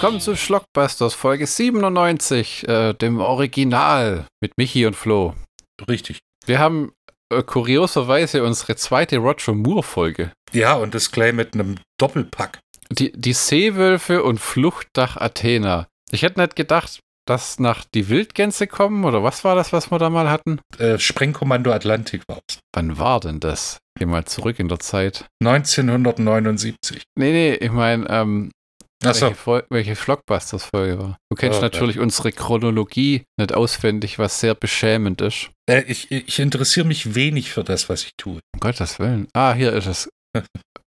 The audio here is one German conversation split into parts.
Willkommen zu Schlockbusters Folge 97, äh, dem Original mit Michi und Flo. Richtig. Wir haben äh, kurioserweise unsere zweite Roger Moore Folge. Ja, und das gleich mit einem Doppelpack. Die, die Seewölfe und Fluchtdach Athena. Ich hätte nicht gedacht, dass nach die Wildgänse kommen, oder was war das, was wir da mal hatten? Äh, Sprengkommando Atlantik war es. Wann war denn das? Geh mal zurück in der Zeit. 1979. Nee, nee, ich meine, ähm, Achso, welche, Fol- welche Schlockbusters-Folge war. Du kennst Oh, natürlich unsere Chronologie nicht auswendig, was sehr beschämend ist. äh, ich, ich interessiere mich wenig für das, was ich tue. Um Gottes Willen. Ah, hier ist es.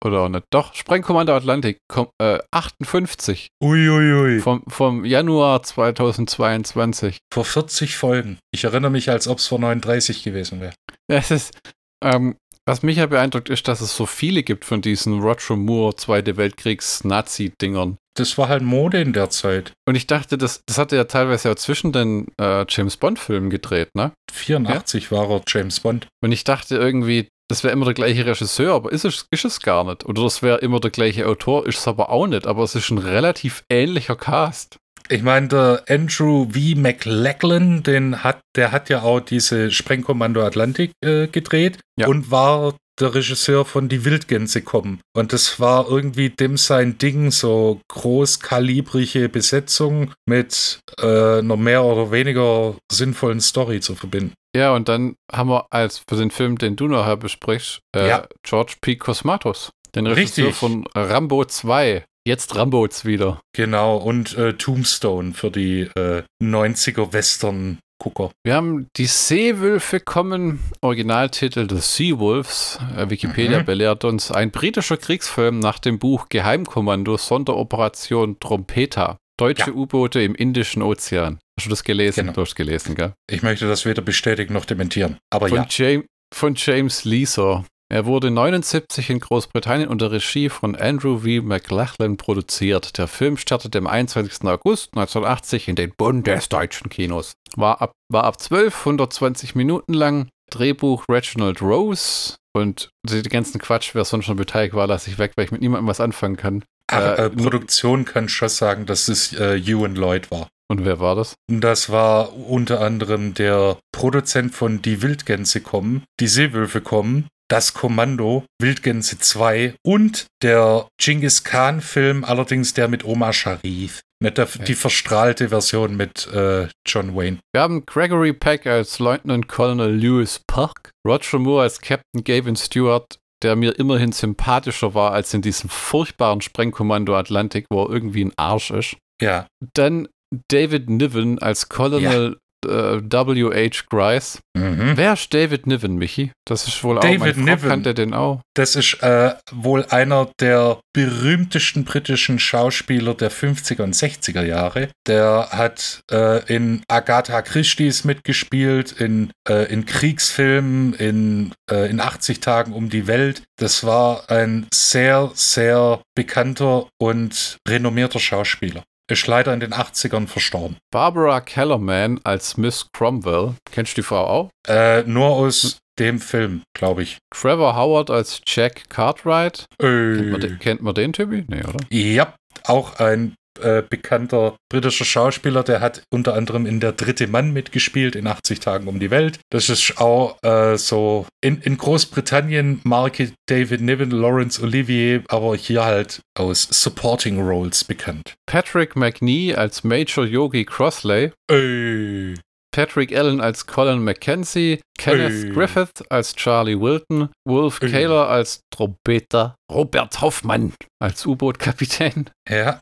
Oder auch nicht. Doch, Sprengkommando Atlantik, kom äh, 58 Uiuiui. vom, vom Januar 2022. Vor 40 Folgen. Ich erinnere mich, als ob es vor 39 gewesen wäre. Ja, es ist, ähm, was mich ja beeindruckt, ist, dass es so viele gibt von diesen Roger Moore Zweite Weltkriegs-Nazi-Dingern. Das war halt Mode in der Zeit. Und ich dachte, das, das hat er ja teilweise auch zwischen den äh, James Bond-Filmen gedreht, ne? 84 war er James Bond. Und ich dachte irgendwie, das wäre immer der gleiche Regisseur, aber ist es, ist es gar nicht. Oder das wäre immer der gleiche Autor, ist es aber auch nicht. Aber es ist ein relativ ähnlicher Cast. Ich meine, der Andrew V. McLachlan, den hat, der hat ja auch diese Sprengkommando Atlantik äh, gedreht Ja. und war der Regisseur von Die Wildgänse kommen. Und das war irgendwie dem sein Ding, so großkalibrige Besetzung mit äh, einer mehr oder weniger sinnvollen Story zu verbinden. Ja, und dann haben wir als für den Film, den du nachher besprichst, äh, Ja. George P. Cosmatos, den Regisseur Richtig. von Rambo 2. Jetzt Rambos wieder. Genau, und äh, Tombstone für die äh, 90er Western-Gucker. Wir haben die Seewölfe kommen, Originaltitel The Seawolves. Äh, Wikipedia Mhm. belehrt uns ein britischer Kriegsfilm nach dem Buch Geheimkommando Sonderoperation Trompeta. Deutsche Ja. U-Boote im Indischen Ozean. Hast du das gelesen? Genau. Du hast gelesen, gell? Ich möchte das weder bestätigen noch dementieren. Aber Von, ja. James, von James Leeser. Er wurde 79 in Großbritannien unter Regie von Andrew V. McLachlan produziert. Der Film startete am 21. August 1980 in den bundesdeutschen Kinos. War ab, war ab 12, 120 Minuten lang. Drehbuch Reginald Rose. Und die ganzen Quatsch, wer sonst schon beteiligt war, lasse ich weg, weil ich mit niemandem was anfangen kann. Ach, Äh, äh, Produktion kann schon sagen, dass es äh, Ewan Lloyd war. Und wer war das? Das war unter anderem der Produzent von Die Wildgänse kommen, Die Seewölfe kommen, Das Kommando, Wildgänse 2 und der Genghis Khan-Film, allerdings der mit Omar Sharif. Nicht der, die verstrahlte Version mit äh, John Wayne. Wir haben Gregory Peck als Lieutenant Colonel Lewis Park, Roger Moore als Captain Gavin Stewart, der mir immerhin sympathischer war als in diesem furchtbaren Sprengkommando Atlantik, wo er irgendwie ein Arsch ist. Ja, Dann David Niven als Colonel äh, W.H. Grice. mhm. Wer ist David Niven, Michi? Das ist wohl auch David mein Frau Niven. kannte den auch. das ist äh, wohl einer der berühmtesten britischen Schauspieler der 50er und 60er Jahre. Der hat äh, in Agatha Christie's mitgespielt, in, äh, in Kriegsfilmen, in, äh, in 80 Tagen um die Welt. Das war ein sehr, sehr bekannter und renommierter Schauspieler. Ist leider in den 80ern verstorben. Barbara Kellerman als Miss Cromwell. Kennst du die Frau auch? Äh, nur aus dem Film, glaube ich. Trevor Howard als Jack Cartwright. Kennt man, Äh, den, kennt man den Typi? Nee, oder? Ja, auch ein äh, bekannter britischer Schauspieler, der hat unter anderem in Der dritte Mann mitgespielt, in 80 Tagen um die Welt. Das ist auch äh, so in, in Großbritannien Marke David Niven, Laurence Olivier, aber hier halt aus Supporting Roles bekannt. Patrick McNee als Major Yogi Crossley. Äh, Patrick Allen als Colin Mackenzie, Kenneth Ey. Griffith als Charlie Wilton, Wolf Ey. Kaler als Trompeter, Robert Hoffmann als U-Boot-Kapitän, ja,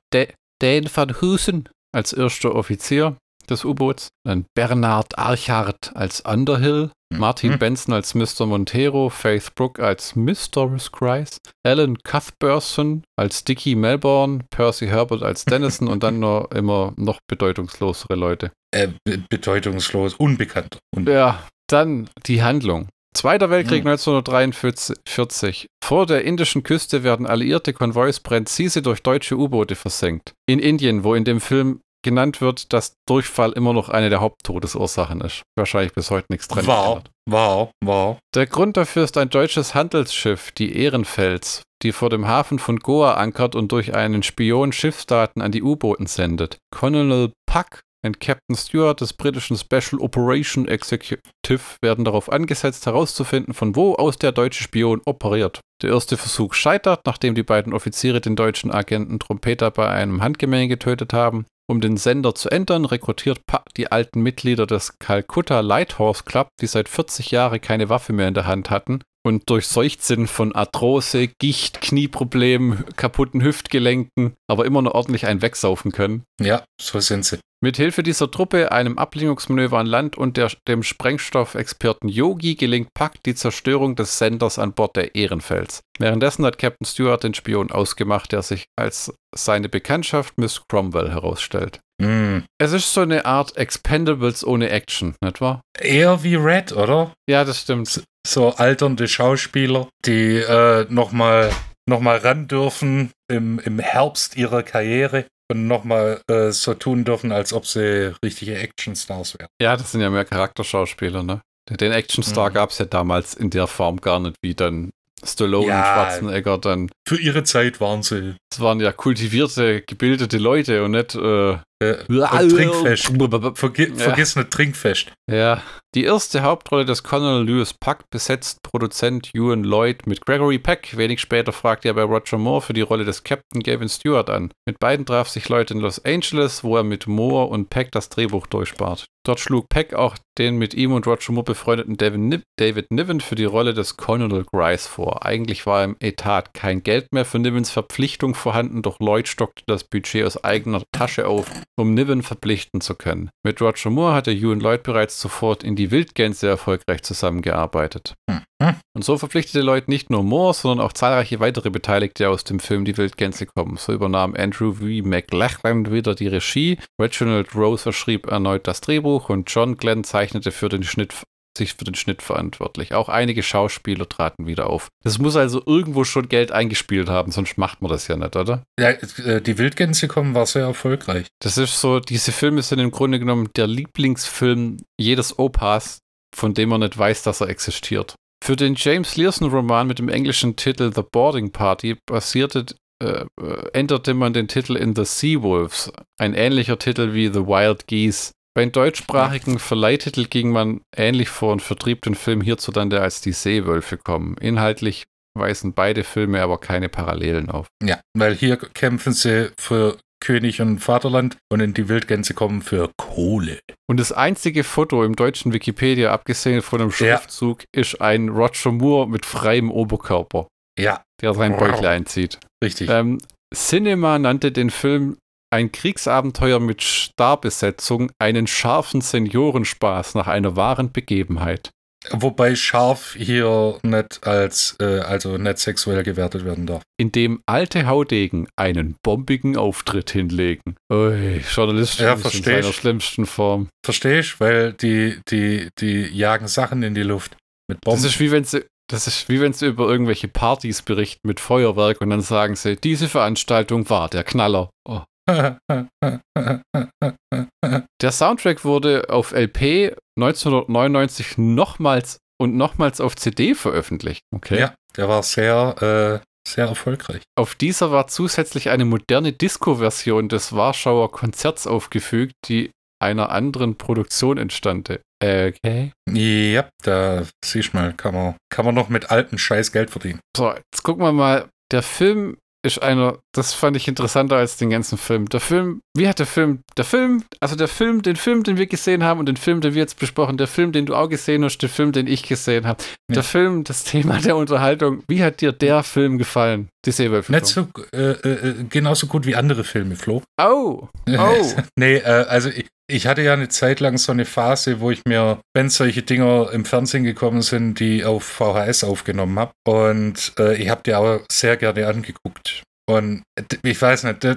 Dan van Hoosen als erster Offizier des U-Boots, dann Bernard Archard als Underhill, Martin Mhm. Benson als Mr. Montero, Faith Brooke als Doris Grice, Alan Cuthbertson als Dickie Melbourne, Percy Herbert als Dennison und dann noch immer noch bedeutungslosere Leute. äh, be- bedeutungslos, unbekannt. Und Ja, dann die Handlung. Zweiter Weltkrieg Mhm. 1943. Vor der indischen Küste werden alliierte Konvois präzise durch deutsche U-Boote versenkt. In Indien, wo in dem Film genannt wird, dass Durchfall immer noch eine der Haupttodesursachen ist. Wahrscheinlich bis heute nichts dran Wow, geändert. wow, wow. Der Grund dafür ist ein deutsches Handelsschiff, die Ehrenfels, die vor dem Hafen von Goa ankert und durch einen Spion Schiffsdaten an die U-Booten sendet. Colonel Puck und Captain Stewart des britischen Special Operation Executive werden darauf angesetzt, herauszufinden, von wo aus der deutsche Spion operiert. Der erste Versuch scheitert, nachdem die beiden Offiziere den deutschen Agenten Trompeter bei einem Handgemenge getötet haben. Um den Sender zu ändern, rekrutiert Puck die alten Mitglieder des Calcutta Lighthorse Club, die seit 40 Jahren keine Waffe mehr in der Hand hatten und durchseucht sind von Arthrose, Gicht, Knieproblemen, kaputten Hüftgelenken, aber immer noch ordentlich einen wegsaufen können. Ja, so sind sie. Mit Hilfe dieser Truppe, einem Ablenkungsmanöver an Land und der, dem Sprengstoffexperten Yogi gelingt Puck die Zerstörung des Senders an Bord der Ehrenfels. Währenddessen hat Captain Stewart den Spion ausgemacht, der sich als seine Bekanntschaft Miss Cromwell herausstellt. Hm. Es ist so eine Art Expendables ohne Action, nicht wahr? Eher wie Red, oder? Ja, das stimmt. So alternde Schauspieler, die äh, nochmal noch mal ran dürfen im, im Herbst ihrer Karriere und nochmal äh, so tun dürfen, als ob sie richtige Actionstars wären. Ja, das sind ja mehr Charakterschauspieler, ne? Den Actionstar Mhm. gab es ja damals in der Form gar nicht, wie dann Stallone Ja. und Schwarzenegger dann. Für ihre Zeit waren sie Das waren ja kultivierte, gebildete Leute und nicht. Äh, äh, Trinkfest. Vergi Ja. Vergiss nicht Trinkfest. Ja. Die erste Hauptrolle des Colonel Lewis Puck besetzt Produzent Ewan Lloyd mit Gregory Peck. Wenig später fragte er bei Roger Moore für die Rolle des Captain Gavin Stewart an. Mit beiden traf sich Lloyd in Los Angeles, wo er mit Moore und Peck das Drehbuch durchspart. Dort schlug Peck auch den mit ihm und Roger Moore befreundeten David Niven für die Rolle des Colonel Grice vor. Eigentlich war im Etat kein Geld mehr für Nivens Verpflichtung vorhanden, doch Lloyd stockte das Budget aus eigener Tasche auf, um Niven verpflichten zu können. Mit Roger Moore hatte Ewan Lloyd bereits zuvor in die Wildgänse erfolgreich zusammengearbeitet. Mhm. Und so verpflichtete Lloyd nicht nur Moore, sondern auch zahlreiche weitere Beteiligte aus dem Film Die Wildgänse kommen. So übernahm Andrew V. McLachlan wieder die Regie, Reginald Rose schrieb erneut das Drehbuch und John Glenn zeichnete für den Schnitt sich für den Schnitt verantwortlich. Auch einige Schauspieler traten wieder auf. Das muss also irgendwo schon Geld eingespielt haben, sonst macht man das ja nicht, oder? Ja, äh, die Wildgänse kommen war sehr erfolgreich. Das ist so, diese Filme sind im Grunde genommen der Lieblingsfilm jedes Opas, von dem man nicht weiß, dass er existiert. Für den James Learson-Roman mit dem englischen Titel The Boarding Party basierte, äh, äh, änderte man den Titel in The Seawolves, ein ähnlicher Titel wie The Wild Geese. Bei den deutschsprachigen Verleihtitel ging man ähnlich vor und vertrieb den Film hierzulande als Die Seewölfe kommen. Inhaltlich weisen beide Filme aber keine Parallelen auf. Ja, weil hier kämpfen sie für König und Vaterland und in die Wildgänse kommen für Kohle. Und das einzige Foto im deutschen Wikipedia, abgesehen von einem Ja. Schriftzug, ist ein Roger Moore mit freiem Oberkörper, Ja, der sein Wow. Beutel einzieht. richtig. Ähm, Cinema nannte den Film ein Kriegsabenteuer mit Starbesetzung, einen scharfen Seniorenspaß nach einer wahren Begebenheit. Wobei scharf hier nicht als, äh, also nicht sexuell gewertet werden darf. in dem alte Haudegen einen bombigen Auftritt hinlegen. Ui, Journalismus Ja, in seiner schlimmsten Form. Verstehe ich, weil die, die, die jagen Sachen in die Luft. Mit Das Bomben. ist wie wenn sie, das ist wie wenn sie über irgendwelche Partys berichten mit Feuerwerk und dann sagen sie, diese Veranstaltung war der Knaller. Oh. Der Soundtrack wurde auf LP 1999 nochmals und nochmals auf CD veröffentlicht. Okay. ja, der war sehr, äh, sehr erfolgreich. Auf dieser war zusätzlich eine moderne Disco-Version des Warschauer Konzerts aufgefügt, die einer anderen Produktion entstammte. Äh, Okay. Ja, da siehst du mal, kann man, kann man noch mit alten Scheiß Geld verdienen. So, jetzt gucken wir mal. Der Film ist einer, das fand ich interessanter als den ganzen Film. Der Film, wie hat der Film, der Film, also der Film, den Film, den wir gesehen haben und den Film, den wir jetzt besprochen, der Film, den du auch gesehen hast, der Film, den ich gesehen habe, Ja. der Film, das Thema der Unterhaltung, wie hat dir der Film gefallen? Die Seewölfe. Nicht so, äh, äh, genauso gut wie andere Filme, Flo. Oh, oh. nee, äh, also ich, ich hatte ja eine Zeit lang so eine Phase, wo ich mir, wenn solche Dinger im Fernsehen gekommen sind, die auf VHS aufgenommen habe. Und äh, ich habe die aber sehr gerne angeguckt. Und ich weiß nicht, das,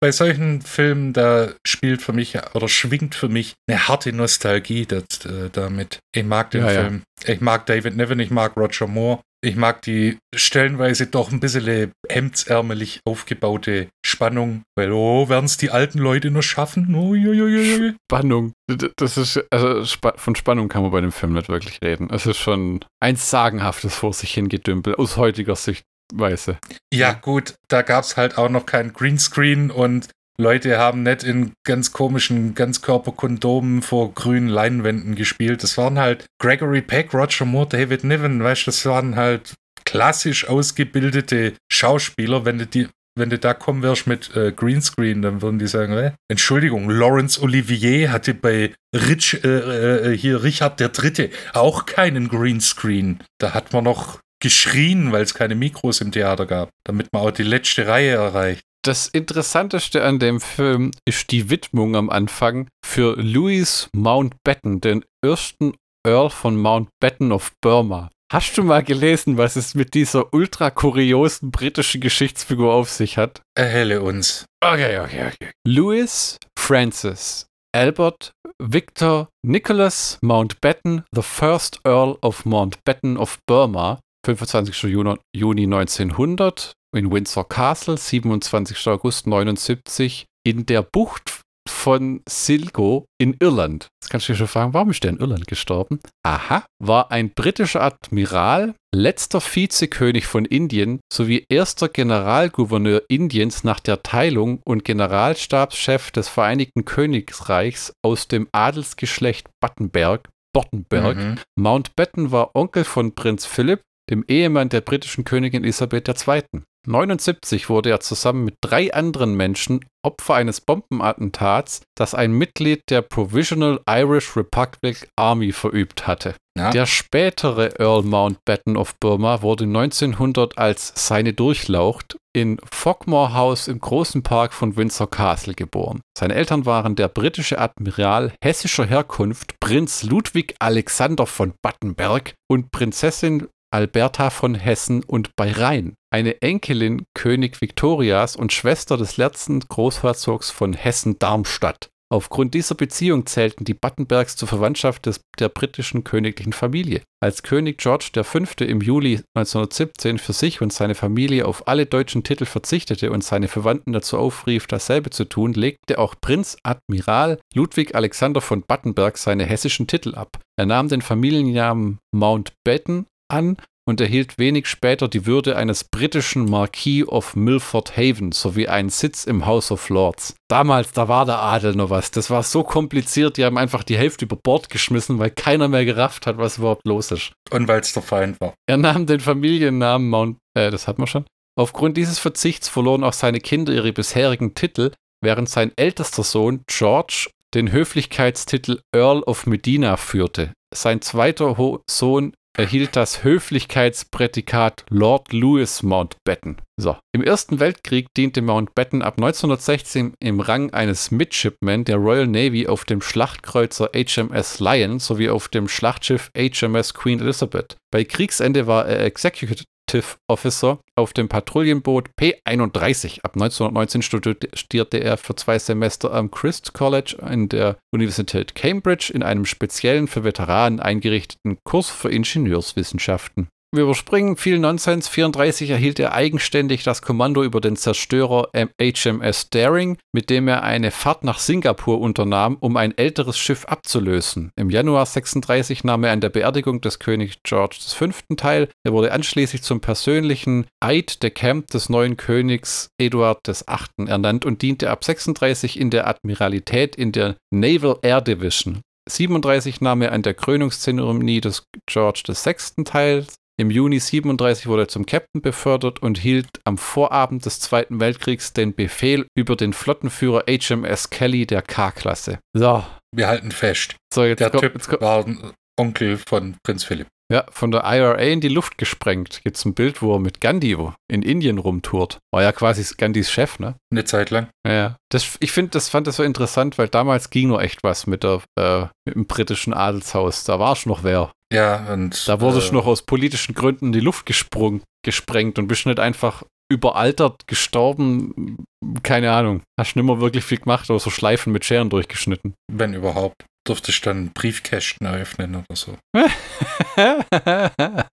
bei solchen Filmen, da spielt für mich oder schwingt für mich eine harte Nostalgie das, äh, damit. Ich mag den Ja, ja. Film. Ich mag David Niven, ich mag Roger Moore. Ich mag die stellenweise doch ein bisschen hemdsärmelig aufgebaute Spannung, weil, oh, werden es die alten Leute noch schaffen? Jo, Spannung. Das ist, also von Spannung kann man bei dem Film nicht wirklich reden. Es ist schon ein sagenhaftes vor sich hingedümpel aus heutiger Sichtweise. Ja, gut, da gab es halt auch noch kein Greenscreen und Leute haben nicht in ganz komischen Ganzkörperkondomen vor grünen Leinwänden gespielt. Das waren halt Gregory Peck, Roger Moore, David Niven, weißt du, das waren halt klassisch ausgebildete Schauspieler. Wenn du die, wenn du da kommen wirst mit äh, Greenscreen, dann würden die sagen, äh, Entschuldigung, Laurence Olivier hatte bei Rich, äh, äh, hier Richard III. auch keinen Greenscreen. Da hat man noch geschrien, weil es keine Mikros im Theater gab, damit man auch die letzte Reihe erreicht. Das Interessanteste an dem Film ist die Widmung am Anfang für Louis Mountbatten, den ersten Earl von Mountbatten of Burma. Hast du mal gelesen, was es mit dieser ultra kuriosen britischen Geschichtsfigur auf sich hat? Erhelle uns. Okay, okay, okay. Louis Francis Albert Victor Nicholas Mountbatten, the first Earl of Mountbatten of Burma, 25. Juni, Juni 1900, in Windsor Castle, 27. August 79, in der Bucht von Silgo in Irland. Jetzt kannst du dich schon fragen, warum ist der in Irland gestorben? Aha, war ein britischer Admiral, letzter Vizekönig von Indien sowie erster Generalgouverneur Indiens nach der Teilung und Generalstabschef des Vereinigten Königreichs aus dem Adelsgeschlecht Battenberg. Bottenberg. Mhm. Mountbatten war Onkel von Prinz Philipp, dem Ehemann der britischen Königin Elisabeth II. 1979 wurde er zusammen mit drei anderen Menschen Opfer eines Bombenattentats, das ein Mitglied der Provisional Irish Republic Army verübt hatte. Ja. Der spätere Earl Mountbatten of Burma wurde 1900 als seine Durchlaucht in Fogmore House im großen Park von Windsor Castle geboren. Seine Eltern waren der britische Admiral hessischer Herkunft Prinz Ludwig Alexander von Battenberg und Prinzessin Alberta von Hessen und bei Rhein, eine Enkelin König Viktorias und Schwester des letzten Großherzogs von Hessen-Darmstadt. Aufgrund dieser Beziehung zählten die Battenbergs zur Verwandtschaft des, der britischen königlichen Familie. Als König George V. im Juli 1917 für sich und seine Familie auf alle deutschen Titel verzichtete und seine Verwandten dazu aufrief, dasselbe zu tun, legte auch Prinz Admiral Ludwig Alexander von Battenberg seine hessischen Titel ab. Er nahm den Familiennamen Mountbatten an und erhielt wenig später die Würde eines britischen Marquis of Milford Haven sowie einen Sitz im House of Lords. Damals, da war der Adel noch was. Das war so kompliziert, die haben einfach die Hälfte über Bord geschmissen, weil keiner mehr gerafft hat, was überhaupt los ist. Und weil es der Feind war. Er nahm den Familiennamen Mount, äh, das hat man schon. Aufgrund dieses Verzichts verloren auch seine Kinder ihre bisherigen Titel, während sein ältester Sohn George den Höflichkeitstitel Earl of Medina führte. Sein zweiter Ho Sohn erhielt das Höflichkeitsprädikat Lord Louis Mountbatten. So. Im Ersten Weltkrieg diente Mountbatten ab 1916 im Rang eines Midshipman der Royal Navy auf dem Schlachtkreuzer HMS Lion sowie auf dem Schlachtschiff HMS Queen Elizabeth. Bei Kriegsende war er Executive Executive Officer auf dem Patrouillenboot P31. Ab 1919 studierte er für zwei Semester am Christ College in der Universität Cambridge in einem speziellen für Veteranen eingerichteten Kurs für Ingenieurswissenschaften. Wir überspringen viel Nonsens. 34 erhielt er eigenständig das Kommando über den Zerstörer HMS Daring, mit dem er eine Fahrt nach Singapur unternahm, um ein älteres Schiff abzulösen. Im Januar 36 nahm er an der Beerdigung des Königs George V. teil. Er wurde anschließend zum persönlichen Eid de Camp des neuen Königs Eduard VIII. ernannt und diente ab 36 in der Admiralität in der Naval Air Division. 37 nahm er an der Krönungszeremonie des George VI. teil. Im Juni 37 wurde er zum Captain befördert und hielt am Vorabend des Zweiten Weltkriegs den Befehl über den Flottenführer HMS Kelly der K-Klasse. So. Wir halten fest. So, jetzt der kommt, Typ jetzt war ein Onkel von Prinz Philipp. Ja, von der IRA in die Luft gesprengt. Jetzt ein Bild, wo er mit Gandhi in Indien rumtourt. War ja quasi Gandhis Chef, ne? Eine Zeit lang. Ja, das, ich finde, das fand das so interessant, weil damals ging nur echt was mit, der, äh, mit dem britischen Adelshaus. Da war schon noch wer. Ja, und. Da wurde äh, noch aus politischen Gründen in die Luft gesprungen, gesprengt und bist nicht einfach überaltert gestorben. Keine Ahnung. Hast nicht mehr wirklich viel gemacht, aber so Schleifen mit Scheren durchgeschnitten. Wenn überhaupt. Durfte ich dann Briefkästen eröffnen oder so.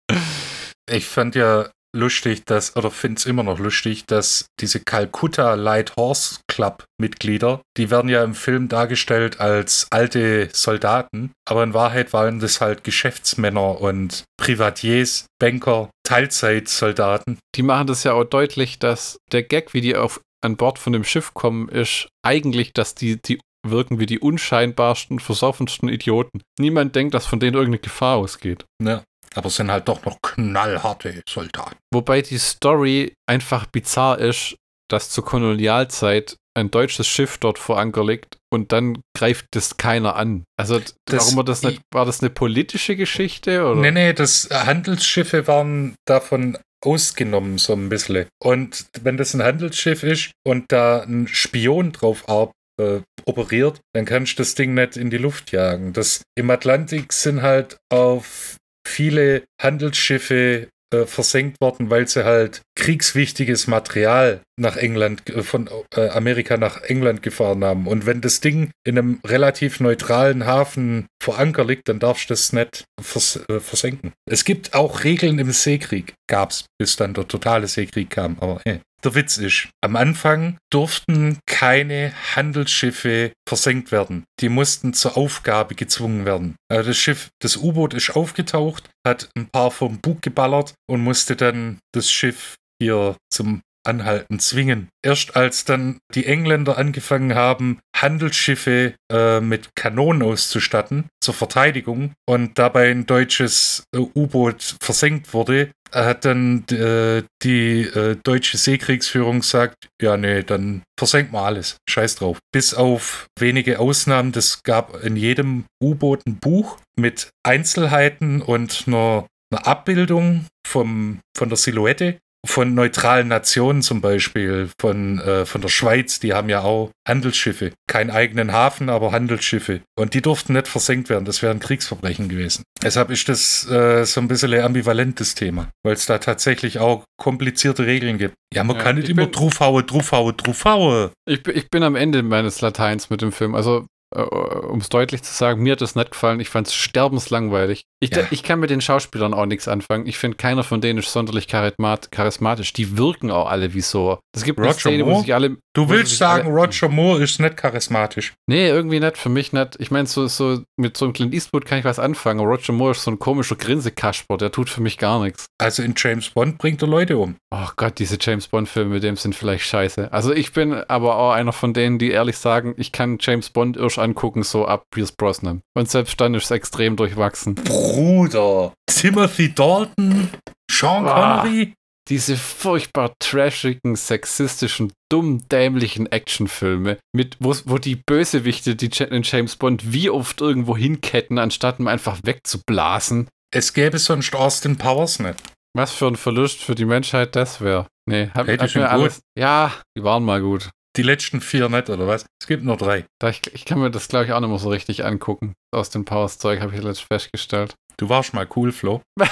Ich fand ja lustig, dass, oder finde es immer noch lustig, dass diese Calcutta Light Horse Club Mitglieder, die werden ja im Film dargestellt als alte Soldaten, aber in Wahrheit waren das halt Geschäftsmänner und Privatiers, Banker, Teilzeitsoldaten. Die machen das ja auch deutlich, dass der Gag, wie die auf an Bord von dem Schiff kommen, ist eigentlich, dass die, die wirken wie die unscheinbarsten, versoffensten Idioten. Niemand denkt, dass von denen irgendeine Gefahr ausgeht. Ja. Aber es sind halt doch noch knallharte Soldaten. Wobei die Story einfach bizarr ist, dass zur Kolonialzeit ein deutsches Schiff dort vor Anker liegt und dann greift das keiner an. Also Das- warum war das nicht, war das eine politische Geschichte oder? Nee, nee, das Handelsschiffe waren davon ausgenommen, so ein bisschen. Und wenn das ein Handelsschiff ist und da ein Spion drauf ar- äh, operiert, dann kannst du das Ding nicht in die Luft jagen. Das, Im Atlantik sind halt auf viele Handelsschiffe äh, versenkt worden, weil sie halt kriegswichtiges Material nach England, äh, von äh, Amerika nach England gefahren haben. Und wenn das Ding in einem relativ neutralen Hafen vor Anker liegt, dann darfst du das nicht vers äh, versenken. Es gibt auch Regeln im Seekrieg. Gab's, bis dann der totale Seekrieg kam. Aber hey. Der Witz ist, am Anfang durften keine Handelsschiffe versenkt werden. Die mussten zur Aufgabe gezwungen werden. Also das Schiff, das U-Boot ist aufgetaucht, hat ein paar vom Bug geballert und musste dann das Schiff hier zum Anhalten zwingen. Erst als dann die Engländer angefangen haben, Handelsschiffe äh, mit Kanonen auszustatten zur Verteidigung und dabei ein deutsches äh, U-Boot versenkt wurde, hat dann äh, die äh, deutsche Seekriegsführung gesagt, ja nee, dann versenkt mal alles, scheiß drauf. Bis auf wenige Ausnahmen, das gab in jedem U-Boot ein Buch mit Einzelheiten und einer, einer Abbildung vom, von der Silhouette von neutralen Nationen zum Beispiel, von, äh, von der Schweiz, die haben ja auch Handelsschiffe. Keinen eigenen Hafen, aber Handelsschiffe. Und die durften nicht versenkt werden, das wären Kriegsverbrechen gewesen. Deshalb ist das äh, so ein bisschen ein ambivalentes Thema, weil es da tatsächlich auch komplizierte Regeln gibt. Ja, man Ja, kann nicht ich immer bin- draufhauen, draufhauen, draufhauen. Ich, bin- ich bin am Ende meines Lateins mit dem Film. Also, äh, um es deutlich zu sagen, mir hat das nicht gefallen. Ich fand es sterbenslangweilig. Ich, Ja. ich kann mit den Schauspielern auch nichts anfangen. Ich finde, keiner von denen ist sonderlich charismat, charismatisch. Die wirken auch alle wie so. Es gibt eine Roger Szene, wo Moore? sich alle. Du wo willst sagen, alle, Roger Moore ist nicht charismatisch. Nee, irgendwie nicht. Für mich nicht. Ich meine, so, so mit so einem Clint Eastwood kann ich was anfangen. Roger Moore ist so ein komischer Grinsekasper. Der tut für mich gar nichts. Also in James Bond bringt er Leute um. Oh Gott, diese James Bond-Filme mit dem sind vielleicht scheiße. Also ich bin aber auch einer von denen, die ehrlich sagen, ich kann James Bond erst angucken, so ab Pierce Brosnan. Und selbst dann ist es extrem durchwachsen. Bruder. Timothy Dalton, Sean Ah. Connery. Diese furchtbar trashigen, sexistischen, dumm dämlichen Actionfilme, mit, wo, wo die Bösewichte die den James Bond wie oft irgendwo hinketten, anstatt ihn einfach wegzublasen. Es gäbe sonst Austin Powers nicht. Was für ein Verlust für die Menschheit das wäre. Nee, hab, Hey, sind mir gut. alles. Ja, die waren mal gut. Die letzten vier nicht, oder was? Es gibt nur drei. Ich, ich kann mir das, glaube ich, auch nicht mehr so richtig angucken. Aus dem Powers-Zeug habe ich letzt festgestellt. Du warst mal cool, Flo.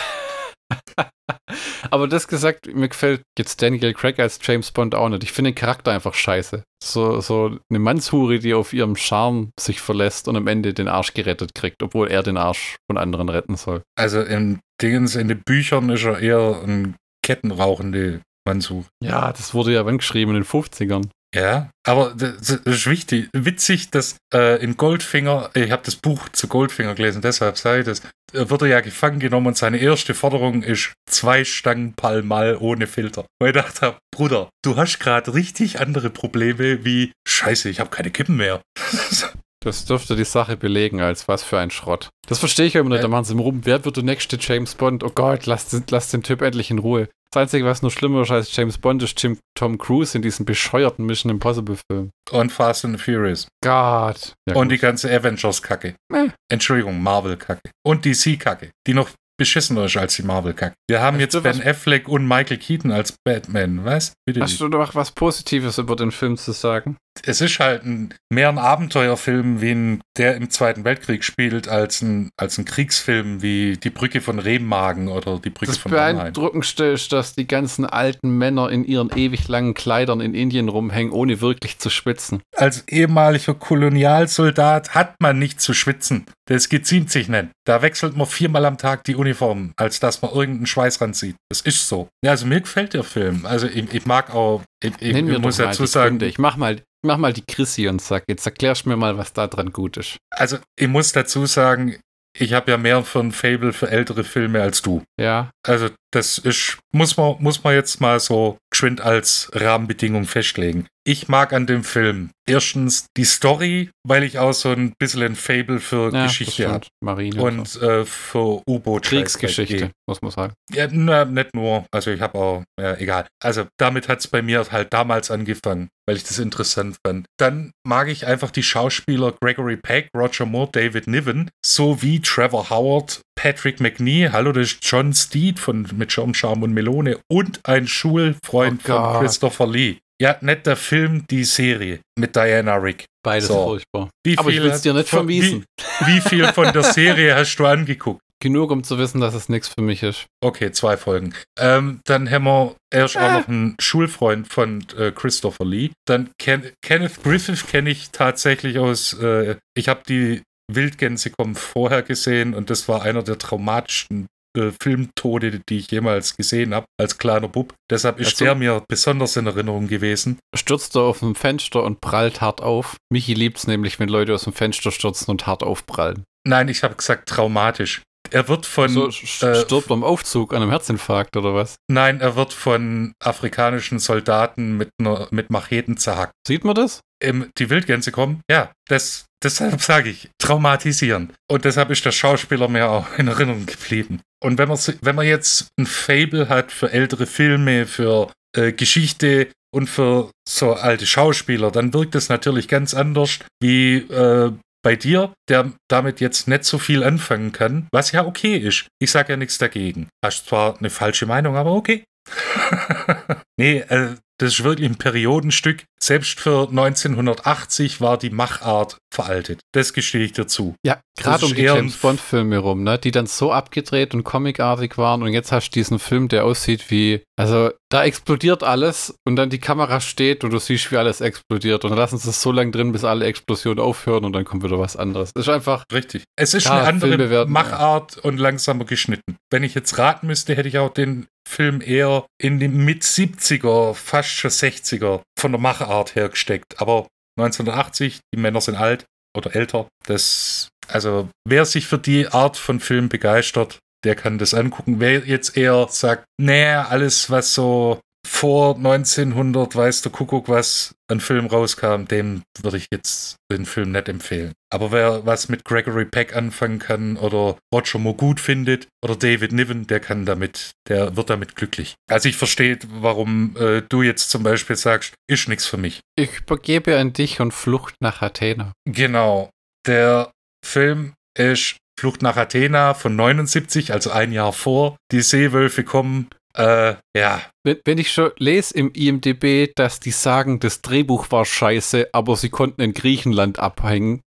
Aber das gesagt, mir gefällt jetzt Daniel Craig als James Bond auch nicht. Ich finde den Charakter einfach scheiße. So, so eine Mannshure, die auf ihrem Charme sich verlässt und am Ende den Arsch gerettet kriegt, obwohl er den Arsch von anderen retten soll. Also in Dingens, in den Büchern ist er eher ein kettenrauchende Mansuch. Ja, das wurde ja wann geschrieben in den 50ern. Ja, aber das ist wichtig, witzig, dass äh, in Goldfinger, ich habe das Buch zu Goldfinger gelesen, deshalb sage ich das, äh, wird er ja gefangen genommen und seine erste Forderung ist zwei Stangen Palmal ohne Filter. Weil ich dachte, hab, Bruder, du hast gerade richtig andere Probleme wie Scheiße, ich habe keine Kippen mehr. Das dürfte die Sache belegen, als was für ein Schrott. Das verstehe ich immer nicht. Äh. Da machen sie im rum. Wer wird der nächste James Bond? Oh Gott, lass, lass den Typ endlich in Ruhe. Das Einzige, was nur schlimmer ist als James Bond, ist Tim, Tom Cruise in diesem bescheuerten Mission Impossible Film. und Fast and Furious. Gott. Ja, und gut. die ganze Avengers-Kacke. Äh. Entschuldigung, Marvel-Kacke. Und DC-Kacke, die noch beschissener ist als die Marvel-Kacke. Wir haben Hast jetzt Ben Affleck und Michael Keaton als Batman, was? Bitte Hast nicht. du noch was Positives über den Film zu sagen? Es ist halt ein, mehr ein Abenteuerfilm, wie ein, der im Zweiten Weltkrieg spielt, als ein, als ein Kriegsfilm wie Die Brücke von Remagen oder Die Brücke Das von Mannheim. Beeindruckendste ist, dass die ganzen alten Männer in ihren ewig langen Kleidern in Indien rumhängen, ohne wirklich zu schwitzen. Als ehemaliger Kolonialsoldat hat man nicht zu schwitzen. Das geziemt sich nicht. Da wechselt man viermal am Tag die Uniform, als dass man irgendeinen Schweißrand sieht. Das ist so. Ja, also mir gefällt der Film. Also ich, ich mag auch, ich, ich, Nenn mir muss dazu sagen, Gründe. Ich mach mal, mach mal die Chrissy und sag, jetzt erklärst mir mal, was da dran gut ist. also ich muss dazu sagen, ich habe ja mehr ein Fable für ältere Filme als du. Ja, Also das ist, muss man, muss man jetzt mal so geschwind als Rahmenbedingung festlegen. Ich mag an dem Film erstens die Story, weil ich auch so ein bisschen ein Fable für ja Geschichte habe. Marine Und so. äh, für U-Boot. Kriegsgeschichte, muss man sagen. Ja, na, nicht nur. Also ich habe auch, ja, egal. Also damit hat es bei mir halt damals angefangen, weil ich das interessant fand. Dann mag ich einfach die Schauspieler Gregory Peck, Roger Moore, David Niven, sowie Trevor Howard, Patrick McNee, hallo, das ist John Steed von mit Schaum, Schaum und Melone und ein Schulfreund Oh von. Christopher Lee. Ja, nicht der Film, die Serie mit Diana Rick. Beides So. furchtbar. Wie Aber ich viel will es dir nicht von- vermiesen. Wie, wie viel von der Serie hast du angeguckt? Genug, um zu wissen, dass es nichts für mich ist. Okay, zwei Folgen. Ähm, dann haben wir erst auch noch einen Schulfreund von äh, Christopher Lee. Dann Ken Kenneth Griffith kenne ich tatsächlich aus. Äh, ich habe die Wildgänse kommen vorher gesehen und das war einer der traumatischsten äh, Filmtode, die ich jemals gesehen habe, als kleiner Bub. Deshalb ist Dazu- der mir besonders in Erinnerung gewesen. Stürzt er auf dem Fenster und prallt hart auf. Michi liebt's nämlich, wenn Leute aus dem Fenster stürzen und hart aufprallen. Nein, ich habe gesagt traumatisch. Er wird von. so sch- äh, stirbt er im Aufzug an einem Herzinfarkt oder was? Nein, er wird von afrikanischen Soldaten mit, einer, mit Macheten zerhackt. Sieht man das? im, die Wildgänse kommen, ja, das, deshalb sage ich, traumatisieren. Und deshalb ist der Schauspieler mir auch in Erinnerung geblieben. Und wenn man, wenn man jetzt ein Fable hat für ältere Filme, für äh, Geschichte und für so alte Schauspieler, dann wirkt es natürlich ganz anders wie äh, bei dir, der damit jetzt nicht so viel anfangen kann, was ja okay ist. Ich sage ja nichts dagegen. Hast zwar eine falsche Meinung, aber okay. nee, äh, das ist wirklich ein Periodenstück. Selbst für 1980 war die Machart veraltet. Das gestehe ich dazu. Ja, gerade um die James Bond-Filme rum, ne? Die dann so abgedreht und comicartig waren und jetzt hast du diesen Film, der aussieht wie. Also, da explodiert alles und dann die Kamera steht und du siehst, wie alles explodiert. Und dann lassen sie es so lange drin, bis alle Explosionen aufhören und dann kommt wieder was anderes. Das ist einfach. Richtig. Es ist eine andere werden- Machart und langsamer geschnitten. Wenn ich jetzt raten müsste, hätte ich auch den Film eher in die mit 70er, fast schon 60er von der Machart her gesteckt. Aber 1980, die Männer sind alt oder älter. Das, also wer sich für die Art von Film begeistert, der kann das angucken. Wer jetzt eher sagt, nee, alles was so vor 1900, weiß der Kuckuck, was an Film rauskam, dem würde ich jetzt den Film nicht empfehlen. Aber wer was mit Gregory Peck anfangen kann oder Roger Moore gut findet oder David Niven, der kann damit, der wird damit glücklich. Also ich verstehe, warum äh, du jetzt zum Beispiel sagst, ist nichts für mich. Ich übergebe an dich und Flucht nach Athena. Genau. Der Film ist Flucht nach Athena von 79, also ein Jahr vor. Die Seewölfe kommen. Äh, ja, Wenn, wenn ich schon lese im IMDB, dass die sagen, das Drehbuch war scheiße, aber sie konnten in Griechenland abhängen,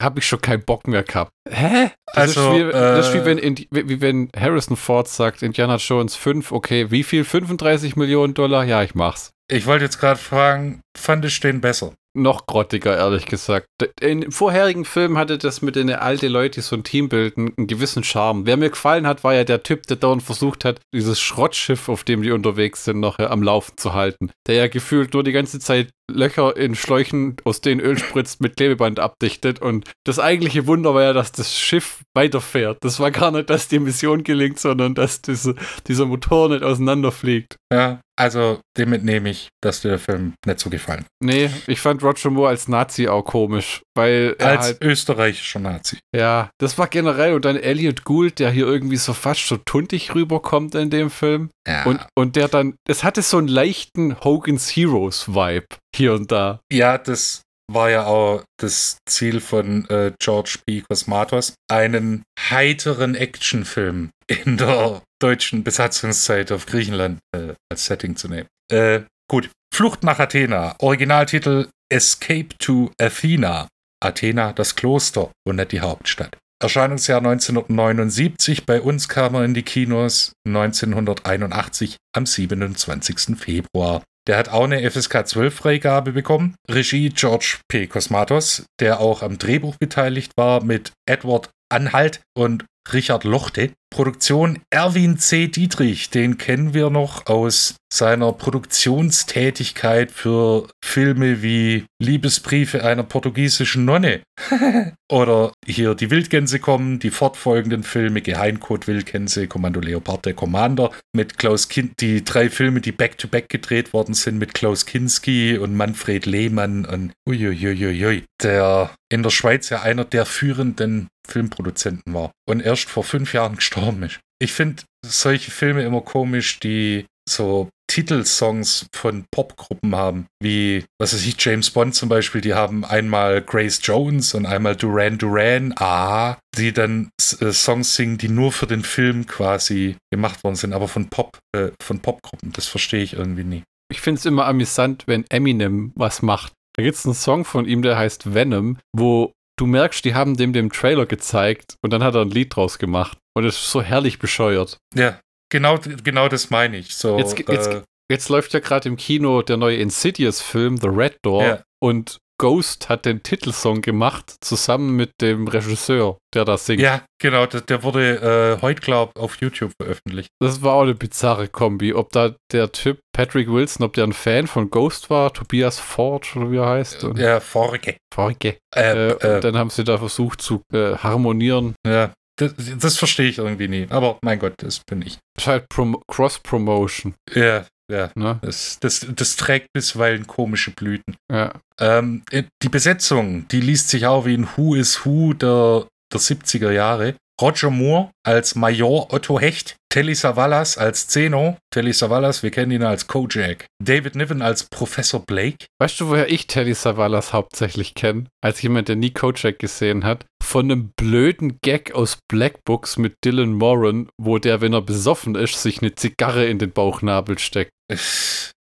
habe ich schon keinen Bock mehr gehabt. Hä? Das, Also, ist, wie, das ist wie äh, wenn, wie, wie wenn Harrison Ford sagt, Indiana Jones 5, okay, wie viel? 35 Millionen Dollar? Ja, ich mach's. ich wollte jetzt gerade fragen, fand ich den besser? Noch grottiger, ehrlich gesagt. In vorherigen Filmen hatte das mit den alten Leuten, die so ein Team bilden, einen gewissen Charme. Wer mir gefallen hat, war ja der Typ, der dauernd versucht hat, dieses Schrottschiff, auf dem die unterwegs sind, noch äh, am Laufen zu halten. Der ja gefühlt nur die ganze Zeit Löcher in Schläuchen, aus denen Öl spritzt, mit Klebeband abdichtet. Und das eigentliche Wunder war ja, dass das Schiff weiterfährt. Das war gar nicht, dass die Mission gelingt, sondern dass diese, dieser Motor nicht auseinanderfliegt. Ja, also dem entnehme ich, dass dir der Film nicht so gefallen. Nee, ich fand Roger Moore als Nazi auch komisch, weil er Als halt österreichischer Nazi. Ja, das war generell und dann Elliot Gould, der hier irgendwie so fast so tuntig rüberkommt in dem Film. Ja. Und, und der dann, es hatte so einen leichten Hogan's Heroes Vibe hier und da. ja, das war ja auch das Ziel von äh, George P. Cosmatos, einen heiteren Actionfilm in der deutschen Besatzungszeit auf Griechenland äh, als Setting zu nehmen. Äh, Gut. Flucht nach Athena. Originaltitel Escape to Athena. Athena, das Kloster und nicht die Hauptstadt. Erscheinungsjahr 1979. Bei uns kam er in die Kinos 1981 am 27. Februar. Der hat auch eine FSK 12 Freigabe bekommen. Regie George P. Cosmatos, der auch am Drehbuch beteiligt war mit Edward Anhalt und Richard Lochte. Produktion Erwin C. Dietrich, den kennen wir noch aus seiner Produktionstätigkeit für Filme wie Liebesbriefe einer portugiesischen Nonne. Oder hier Die Wildgänse kommen, die fortfolgenden Filme Geheincode Wildgänse, Kommando Leopard, der Commander, mit Klaus Kind, die drei Filme, die back-to-back -back gedreht worden sind, mit Klaus Kinski und Manfred Lehmann und uiuiuiui, der in der Schweiz ja einer der führenden Filmproduzenten war und erst vor fünf Jahren gestorben ist. Ich finde solche Filme immer komisch, die so Titelsongs von Popgruppen haben, wie, was weiß ich, James Bond zum Beispiel, die haben einmal Grace Jones und einmal Duran Duran, ah, die dann äh, Songs singen, die nur für den Film quasi gemacht worden sind, aber von Pop, äh, von Popgruppen. Das verstehe ich irgendwie nie. Ich finde es immer amüsant, wenn Eminem was macht. Da gibt es einen Song von ihm, der heißt Venom, wo du merkst, die haben dem den Trailer gezeigt und dann hat er ein Lied draus gemacht. Und es ist so herrlich bescheuert. Ja, genau, genau das meine ich. So, jetzt, jetzt, äh, jetzt läuft ja gerade im Kino der neue Insidious-Film, The Red Door. Ja. Und Ghost hat den Titelsong gemacht, zusammen mit dem Regisseur, der das singt. Ja, genau, der, der wurde äh, heute, glaube ich, auf YouTube veröffentlicht. Das war auch eine bizarre Kombi. Ob da der Typ Patrick Wilson, ob der ein Fan von Ghost war, Tobias Ford oder wie er heißt. Und ja, Forge. Forge. Äh, äh, dann haben sie da versucht zu äh, harmonieren. Ja, das, das, verstehe ich irgendwie nie. Aber mein Gott, das bin ich. Das ist halt Prom Cross-Promotion. Ja, ja. Ne? Das, das, das trägt bisweilen komische Blüten. Ja. Ähm, äh, die Besetzung, die liest sich auch wie ein Who is Who der, der 70er Jahre. Roger Moore als Major Otto Hecht, Telly Savalas als Zeno, Telly Savalas, wir kennen ihn als Kojak, David Niven als Professor Blake. Weißt du, woher ich Telly Savalas hauptsächlich kenne? Als jemand, der nie Kojak gesehen hat, von einem blöden Gag aus Black Books mit Dylan Moran, wo der, wenn er besoffen ist, sich eine Zigarre in den Bauchnabel steckt.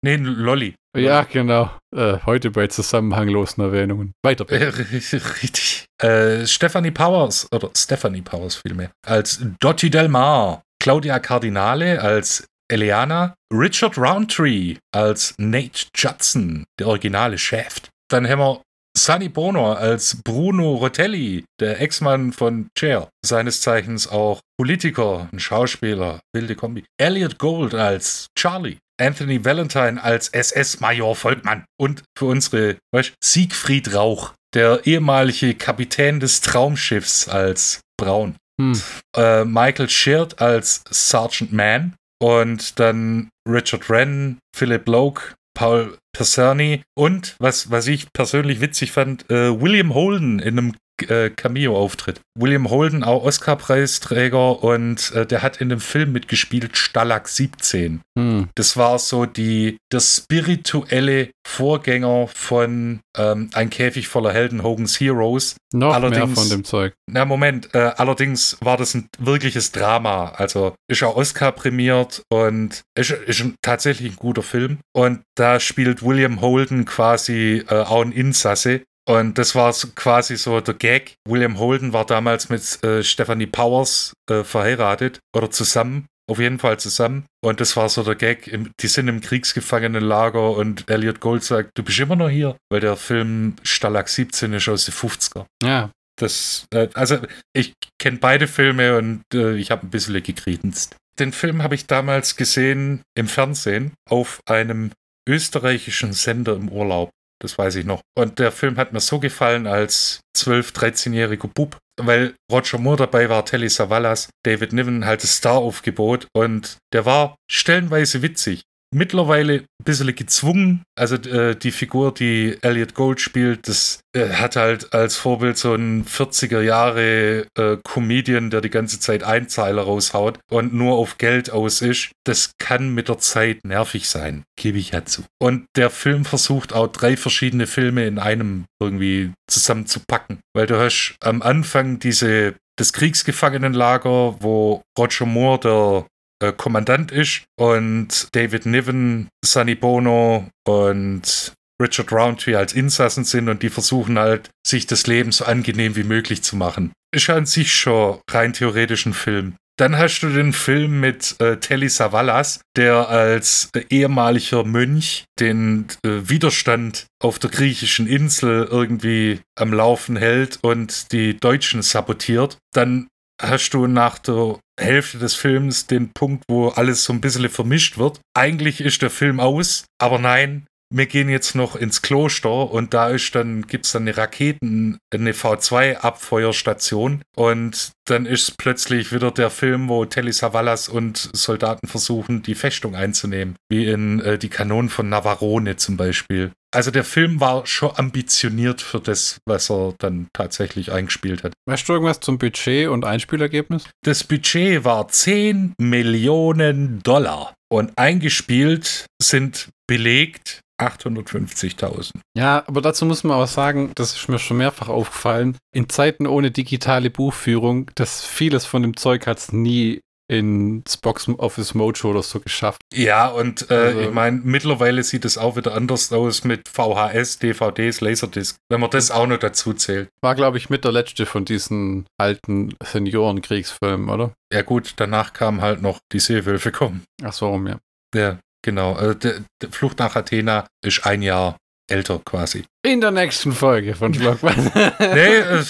Nee, ein Lolli. Ja, genau. Äh, heute bei zusammenhanglosen Erwähnungen. Weiter. Richtig. Äh, Stephanie Powers, oder Stephanie Powers vielmehr, als Dottie Del Mar. Claudia Cardinale als Eliana. Richard Roundtree als Nate Judson, der originale Chef. Dann haben wir Sunny Bono als Bruno Rotelli, der Ex-Mann von Cher, seines Zeichens auch Politiker, ein Schauspieler, wilde Kombi. Elliot Gold als Charlie, Anthony Valentine als SS-Major Volkmann und für unsere weißt, Siegfried Rauch, der ehemalige Kapitän des Traumschiffs als Braun. Hm. Äh, Michael Sheard als Sergeant Mann und dann Richard Wren, Philip Loke, Paul Perserni und, was, was ich persönlich witzig fand, äh, William Holden in einem äh, Cameo-Auftritt. William Holden, auch Oscar-Preisträger und äh, der hat in dem Film mitgespielt, Stalag 17. Hm. Das war so die, der spirituelle Vorgänger von ähm, Ein Käfig voller Helden, Hogan's Heroes. Noch allerdings, mehr von dem Zeug. Na, Moment, äh, allerdings war das ein wirkliches Drama. Also ist auch Oscar prämiert und ist, ist tatsächlich ein guter Film. Und da spielt William Holden quasi äh, auch ein Insasse und das war quasi so der Gag. William Holden war damals mit äh, Stephanie Powers äh, verheiratet oder zusammen. Auf jeden Fall zusammen. Und das war so der Gag. Im, die sind im Kriegsgefangenenlager und Elliot Gold sagt, du bist immer noch hier, weil der Film Stalag 17 ist aus den 50er. Ja. Das, äh, also ich kenne beide Filme und äh, ich habe ein bisschen gekredenzt. Den Film habe ich damals gesehen im Fernsehen auf einem österreichischen Sender im Urlaub. Das weiß ich noch. Und der Film hat mir so gefallen als 12-, 13-jähriger Bub, weil Roger Moore dabei war, Telly Savalas, David Niven halt das Star-Aufgebot und der war stellenweise witzig mittlerweile ein bisschen gezwungen. Also äh, die Figur, die Elliot Gold spielt, das äh, hat halt als Vorbild so einen 40er Jahre äh, Comedian, der die ganze Zeit Einzeiler raushaut und nur auf Geld aus ist. Das kann mit der Zeit nervig sein, gebe ich ja zu. Und der Film versucht auch drei verschiedene Filme in einem irgendwie zusammenzupacken, weil du hast am Anfang diese das Kriegsgefangenenlager, wo Roger Moore der äh, Kommandant ist und David Niven, Sonny Bono und Richard Roundtree als Insassen sind und die versuchen halt, sich das Leben so angenehm wie möglich zu machen. Ist an sich schon rein theoretisch ein Film. Dann hast du den Film mit äh, Telly Savalas, der als äh, ehemaliger Mönch den äh, Widerstand auf der griechischen Insel irgendwie am Laufen hält und die Deutschen sabotiert. Dann hast du nach der Hälfte des Films den Punkt, wo alles so ein bisschen vermischt wird. Eigentlich ist der Film aus, aber nein, wir gehen jetzt noch ins Kloster und da ist dann, gibt es dann eine Raketen, eine V2-Abfeuerstation und dann ist plötzlich wieder der Film, wo Telly Savalas und Soldaten versuchen, die Festung einzunehmen. Wie in äh, Die Kanonen von Navarone zum Beispiel. Also der Film war schon ambitioniert für das, was er dann tatsächlich eingespielt hat. Weißt du irgendwas zum Budget und Einspielergebnis? Das Budget war 10 Millionen Dollar und eingespielt sind belegt 850.000. Ja, aber dazu muss man auch sagen, das ist mir schon mehrfach aufgefallen, in Zeiten ohne digitale Buchführung, dass vieles von dem Zeug hat es nie ins Box Office Mojo oder so geschafft. Ja, und äh, also, ich meine, mittlerweile sieht es auch wieder anders aus mit VHS, DVDs, Laserdisc, wenn man das auch noch dazu zählt. War, glaube ich, mit der letzte von diesen alten Seniorenkriegsfilmen, oder? Ja, gut, danach kam halt noch die Seewölfe kommen. Ach so, ja. Ja, Genau, äh, der, der Flucht nach Athena ist ein Jahr älter quasi. In der nächsten Folge von Schlockmann. nee,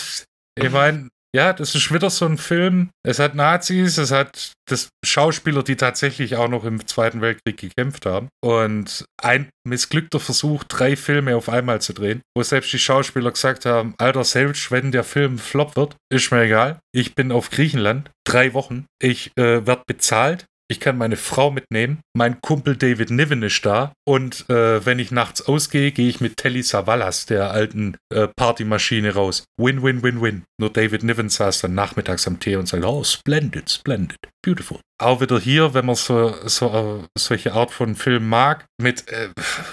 ich meine, ja, das ist wieder so ein Film. Es hat Nazis, es hat das Schauspieler, die tatsächlich auch noch im Zweiten Weltkrieg gekämpft haben. Und ein missglückter Versuch, drei Filme auf einmal zu drehen, wo selbst die Schauspieler gesagt haben: Alter, selbst wenn der Film flop wird, ist mir egal. Ich bin auf Griechenland, drei Wochen. Ich äh, werde bezahlt. Ich kann meine Frau mitnehmen. Mein Kumpel David Niven ist da. Und äh, wenn ich nachts ausgehe, gehe ich mit Telly Savalas, der alten äh, Partymaschine, raus. Win, win, win, win. Nur David Niven saß dann nachmittags am Tee und sagt, oh, splendid, splendid, beautiful. Auch wieder hier, wenn man so, so äh, solche Art von Film mag, mit äh,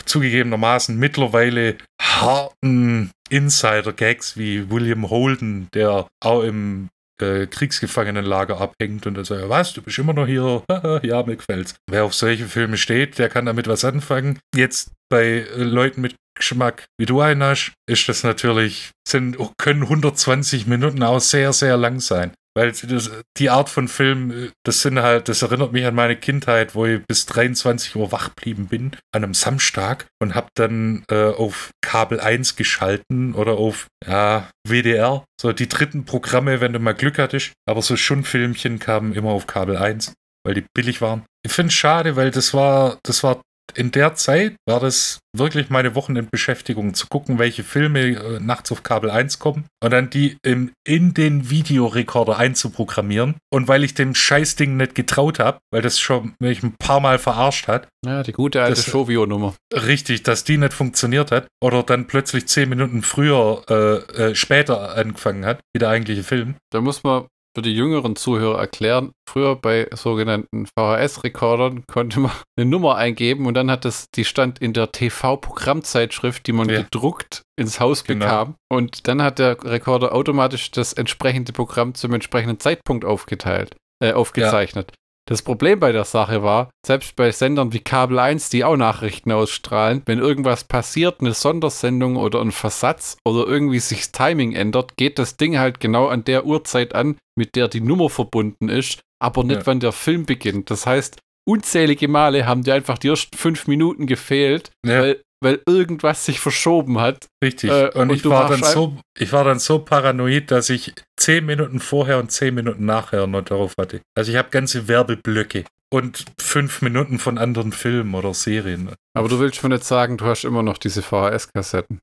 zugegebenermaßen mittlerweile harten Insider-Gags wie William Holden, der auch im äh, Kriegsgefangenenlager abhängt und dann sagt, was, du bist immer noch hier? ja, mir gefällt's. Wer auf solche Filme steht, der kann damit was anfangen. Jetzt bei äh, Leuten mit Geschmack, wie du einen hast, ist das natürlich, sind, können 120 Minuten auch sehr, sehr lang sein. Weil das, die Art von Film, das sind halt, das erinnert mich an meine Kindheit, wo ich bis 23 Uhr wach geblieben bin, an einem Samstag und hab dann äh, auf Kabel 1 geschalten oder auf ja, WDR. So die dritten Programme, wenn du mal Glück hattest. Aber so Schundfilmchen kamen immer auf Kabel 1, weil die billig waren. Ich finde es schade, weil das war, das war in der Zeit war das wirklich meine Wochenendbeschäftigung, zu gucken, welche Filme äh, nachts auf Kabel 1 kommen und dann die im, in den Videorekorder einzuprogrammieren. Und weil ich dem Scheißding nicht getraut habe, weil das schon mich ein paar Mal verarscht hat. Ja, die gute alte Shovio-Nummer. Richtig, dass die nicht funktioniert hat oder dann plötzlich zehn Minuten früher, äh, äh, später angefangen hat, wie der eigentliche Film. Da muss man für die jüngeren Zuhörer erklären. Früher bei sogenannten VHS-Rekordern konnte man eine Nummer eingeben und dann hat das, die stand in der TV-Programmzeitschrift, die man ja. gedruckt ins Haus genau. bekam. Und dann hat der Rekorder automatisch das entsprechende Programm zum entsprechenden Zeitpunkt aufgeteilt, äh, aufgezeichnet. Ja. Das Problem bei der Sache war, selbst bei Sendern wie Kabel 1, die auch Nachrichten ausstrahlen, wenn irgendwas passiert, eine Sondersendung oder ein Versatz oder irgendwie sich das Timing ändert, geht das Ding halt genau an der Uhrzeit an, mit der die Nummer verbunden ist, aber nicht, ja. wann der Film beginnt. Das heißt, unzählige Male haben dir einfach die ersten fünf Minuten gefehlt, ja. weil weil irgendwas sich verschoben hat. Richtig. Äh, und, und, ich war dann so, ich war dann so paranoid, dass ich zehn Minuten vorher und zehn Minuten nachher noch darauf hatte. Also ich habe ganze Werbeblöcke und fünf Minuten von anderen Filmen oder Serien. Aber du willst mir nicht sagen, du hast immer noch diese VHS-Kassetten.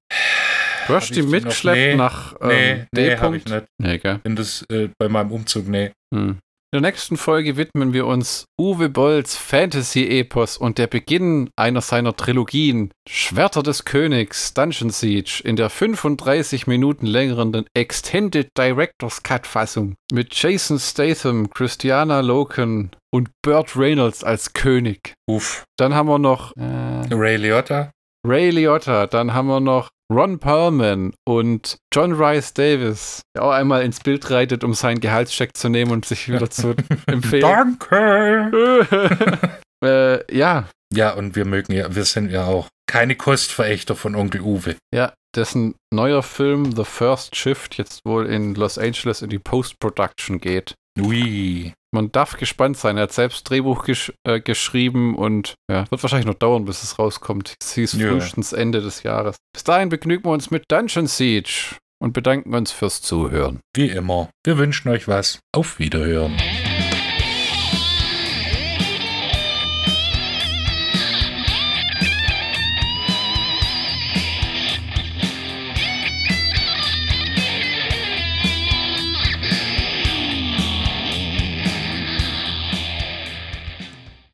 Du hast die mitgeschleppt nee, nach ähm, nee, nee, hab ich nicht. Nee, gell? In das, äh, bei meinem Umzug, nee. Hm. In der nächsten Folge widmen wir uns Uwe Bolls Fantasy-Epos und der Beginn einer seiner Trilogien Schwerter des Königs, Dungeon Siege in der 35 Minuten längeren Extended Director's Cut-Fassung mit Jason Statham, Christiana Loken und Burt Reynolds als König. Uff. Dann haben wir noch äh, Ray Liotta. Ray Liotta. Dann haben wir noch Ron Perlman und John Rice Davis, der auch einmal ins Bild reitet, um seinen Gehaltscheck zu nehmen und sich wieder zu empfehlen. Danke! äh, ja. Ja, und wir mögen ja, wir sind ja auch keine Kostverächter von Onkel Uwe. Ja, dessen neuer Film The First Shift jetzt wohl in Los Angeles in die Post-Production geht. Ui. Man darf gespannt sein. Er hat selbst Drehbuch gesch äh, geschrieben und ja, wird wahrscheinlich noch dauern, bis es rauskommt. Es hieß Ja. frühestens Ende des Jahres. Bis dahin begnügen wir uns mit Dungeon Siege und bedanken uns fürs Zuhören. Wie immer. Wir wünschen euch was. Auf Wiederhören.